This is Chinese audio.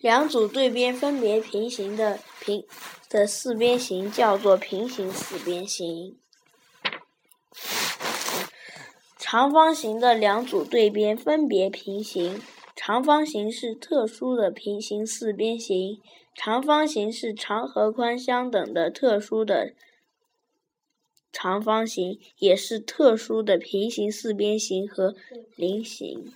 两组对边分别平行的平的四边形叫做平行四边形。长方形的两组对边分别平行长方形是特殊的平行四边形长方形是长和宽相等的特殊的长方形也是特殊的平行四边形和菱形。